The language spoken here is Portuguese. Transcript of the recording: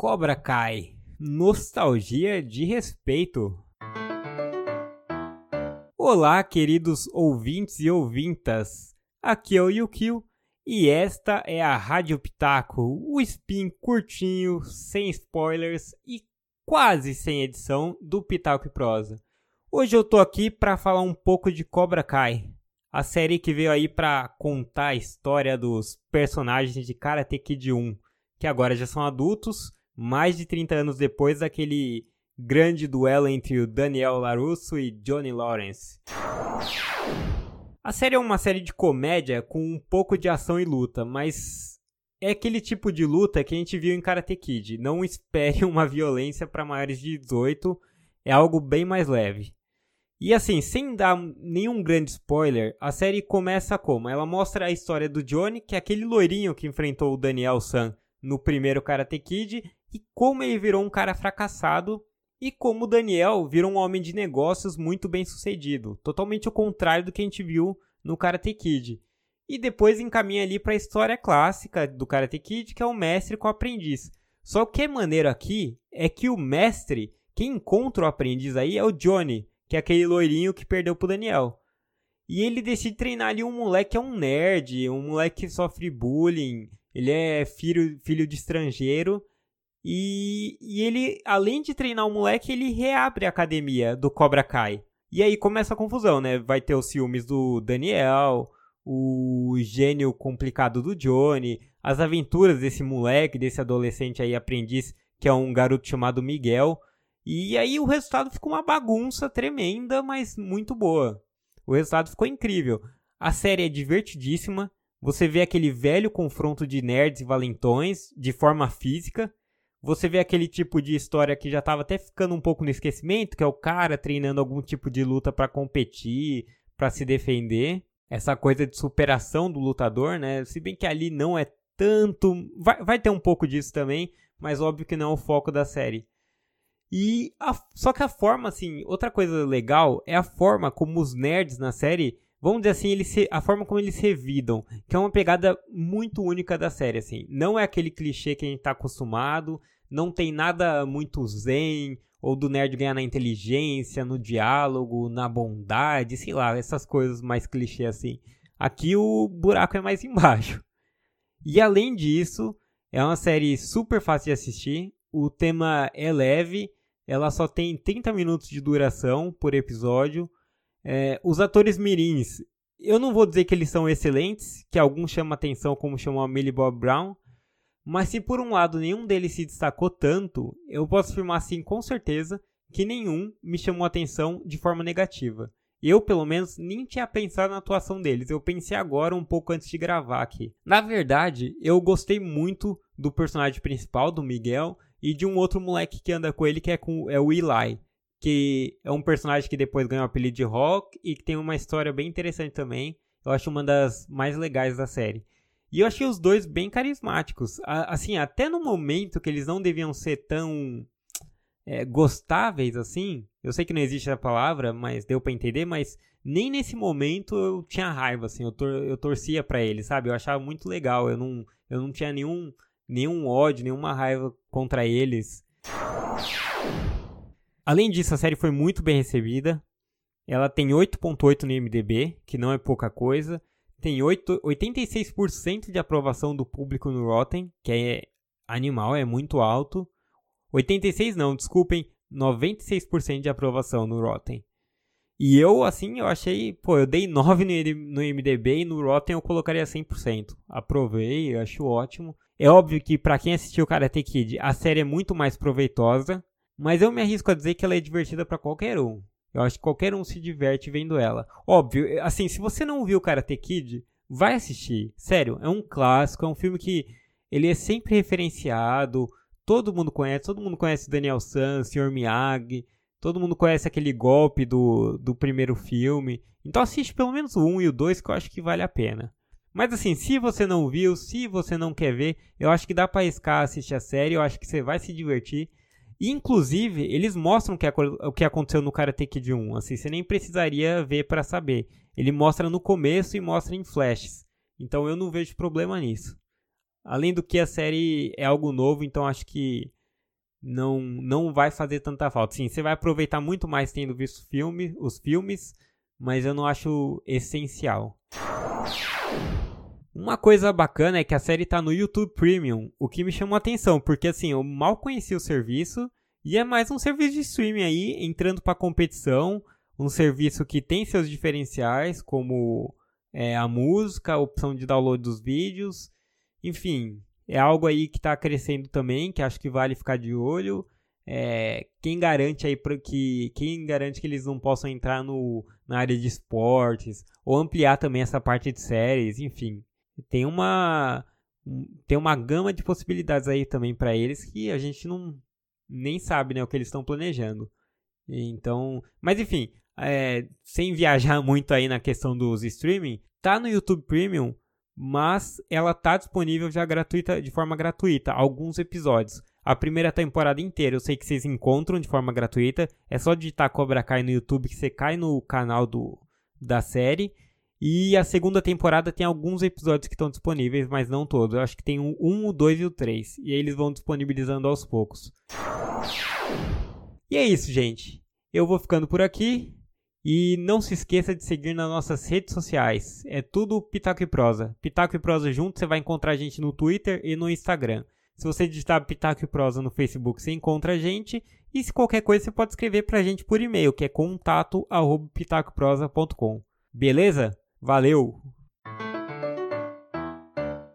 Cobra Kai. Nostalgia de respeito. Olá, queridos ouvintes e ouvintas. Aqui é o Yukio e esta é a Rádio Pitaco, o spin curtinho, sem spoilers e quase sem edição do Pitaco e Prosa. Hoje eu tô aqui para falar um pouco de Cobra Kai, a série que veio aí para contar a história dos personagens de Karate Kid 1, que agora já são adultos mais de 30 anos depois daquele grande duelo entre o Daniel LaRusso e Johnny Lawrence. A série é uma série de comédia com um pouco de ação e luta, mas é aquele tipo de luta que a gente viu em Karate Kid. Não espere uma violência para maiores de 18, é algo bem mais leve. E assim, sem dar nenhum grande spoiler, a série começa como? Ela mostra a história do Johnny, que é aquele loirinho que enfrentou o Daniel San no primeiro Karate Kid, e como ele virou um cara fracassado e como Daniel virou um homem de negócios muito bem sucedido, totalmente o contrário do que a gente viu no Karate Kid. E depois encaminha ali para a história clássica do Karate Kid, que é o mestre com o aprendiz. Só que é maneiro aqui é que o mestre, quem encontra o aprendiz aí é o Johnny, que é aquele loirinho que perdeu pro Daniel. E ele decide treinar ali um moleque que é um nerd, um moleque que sofre bullying, ele é filho, filho de estrangeiro e, e ele, além de treinar o moleque, ele reabre a academia do Cobra Kai. E aí começa a confusão, né? Vai ter os ciúmes do Daniel, o gênio complicado do Johnny, as aventuras desse moleque, desse adolescente aí aprendiz, que é um garoto chamado Miguel. E aí o resultado ficou uma bagunça tremenda, mas muito boa. O resultado ficou incrível. A série é divertidíssima. Você vê aquele velho confronto de nerds e valentões de forma física. Você vê aquele tipo de história que já estava até ficando um pouco no esquecimento, que é o cara treinando algum tipo de luta para competir, para se defender. Essa coisa de superação do lutador, né? Se bem que ali não é tanto. Vai, vai ter um pouco disso também, mas óbvio que não é o foco da série. E a, só que a forma, assim, outra coisa legal é a forma como os nerds na série vamos dizer assim, eles se, a forma como eles revidam, que é uma pegada muito única da série, assim. Não é aquele clichê que a gente tá acostumado, não tem nada muito zen, ou do nerd ganhar na inteligência, no diálogo, na bondade, sei lá, essas coisas mais clichê assim. Aqui o buraco é mais embaixo. E além disso, é uma série super fácil de assistir, o tema é leve, ela só tem 30 minutos de duração por episódio, é, os atores mirins, eu não vou dizer que eles são excelentes, que alguns chamam atenção como chamou a Millie Bob Brown, mas se por um lado nenhum deles se destacou tanto, eu posso afirmar assim com certeza que nenhum me chamou atenção de forma negativa. Eu, pelo menos, nem tinha pensado na atuação deles. Eu pensei agora, um pouco antes de gravar aqui. Na verdade, eu gostei muito do personagem principal, do Miguel, e de um outro moleque que anda com ele, que é, com, é o Eli que é um personagem que depois ganhou o apelido de Rock e que tem uma história bem interessante também. Eu acho uma das mais legais da série. E eu achei os dois bem carismáticos. Assim, até no momento que eles não deviam ser tão é, gostáveis assim. Eu sei que não existe a palavra, mas deu para entender. Mas nem nesse momento eu tinha raiva, assim. Eu, tor eu torcia para eles, sabe? Eu achava muito legal. Eu não, eu não tinha nenhum, nenhum ódio, nenhuma raiva contra eles. Além disso, a série foi muito bem recebida. Ela tem 8.8 no IMDb, que não é pouca coisa. Tem 8, 86% de aprovação do público no Rotten, que é animal, é muito alto. 86 não, desculpem, 96% de aprovação no Rotten. E eu, assim, eu achei, pô, eu dei 9 no IMDb e no Rotten eu colocaria 100%. Aprovei, eu acho ótimo. É óbvio que para quem assistiu Karate Kid, a série é muito mais proveitosa. Mas eu me arrisco a dizer que ela é divertida para qualquer um. Eu acho que qualquer um se diverte vendo ela. Óbvio, assim, se você não viu Karate Kid, vai assistir. Sério, é um clássico, é um filme que ele é sempre referenciado, todo mundo conhece, todo mundo conhece Daniel San, Sr. Miyagi, todo mundo conhece aquele golpe do, do primeiro filme. Então assiste pelo menos o 1 e o 2 que eu acho que vale a pena. Mas assim, se você não viu, se você não quer ver, eu acho que dá para escar assistir a série, eu acho que você vai se divertir. Inclusive, eles mostram o que, o que aconteceu no Karate Kid 1. Assim, você nem precisaria ver para saber. Ele mostra no começo e mostra em flashes. Então eu não vejo problema nisso. Além do que a série é algo novo, então acho que não não vai fazer tanta falta. Sim, você vai aproveitar muito mais tendo visto filme, os filmes, mas eu não acho essencial. Uma coisa bacana é que a série está no YouTube Premium, o que me chamou a atenção, porque assim, eu mal conhecia o serviço e é mais um serviço de streaming aí, entrando para competição, um serviço que tem seus diferenciais, como é, a música, a opção de download dos vídeos, enfim, é algo aí que está crescendo também, que acho que vale ficar de olho. É, quem garante aí que quem garante que eles não possam entrar no, na área de esportes ou ampliar também essa parte de séries, enfim, tem uma tem uma gama de possibilidades aí também para eles que a gente não nem sabe né, o que eles estão planejando. Então, mas enfim, é, sem viajar muito aí na questão dos streaming, tá no YouTube Premium, mas ela tá disponível já gratuita, de forma gratuita, alguns episódios. A primeira temporada inteira eu sei que vocês encontram de forma gratuita, é só digitar Cobra Kai no YouTube que você cai no canal do, da série. E a segunda temporada tem alguns episódios que estão disponíveis, mas não todos. Eu acho que tem o 1, o 2 e o 3. E eles vão disponibilizando aos poucos. E é isso, gente. Eu vou ficando por aqui. E não se esqueça de seguir nas nossas redes sociais. É tudo Pitaco e Prosa. Pitaco e Prosa junto, você vai encontrar a gente no Twitter e no Instagram. Se você digitar Pitaco e Prosa no Facebook, você encontra a gente. E se qualquer coisa, você pode escrever pra gente por e-mail, que é contato.pitacoprosa.com. Beleza? Valeu!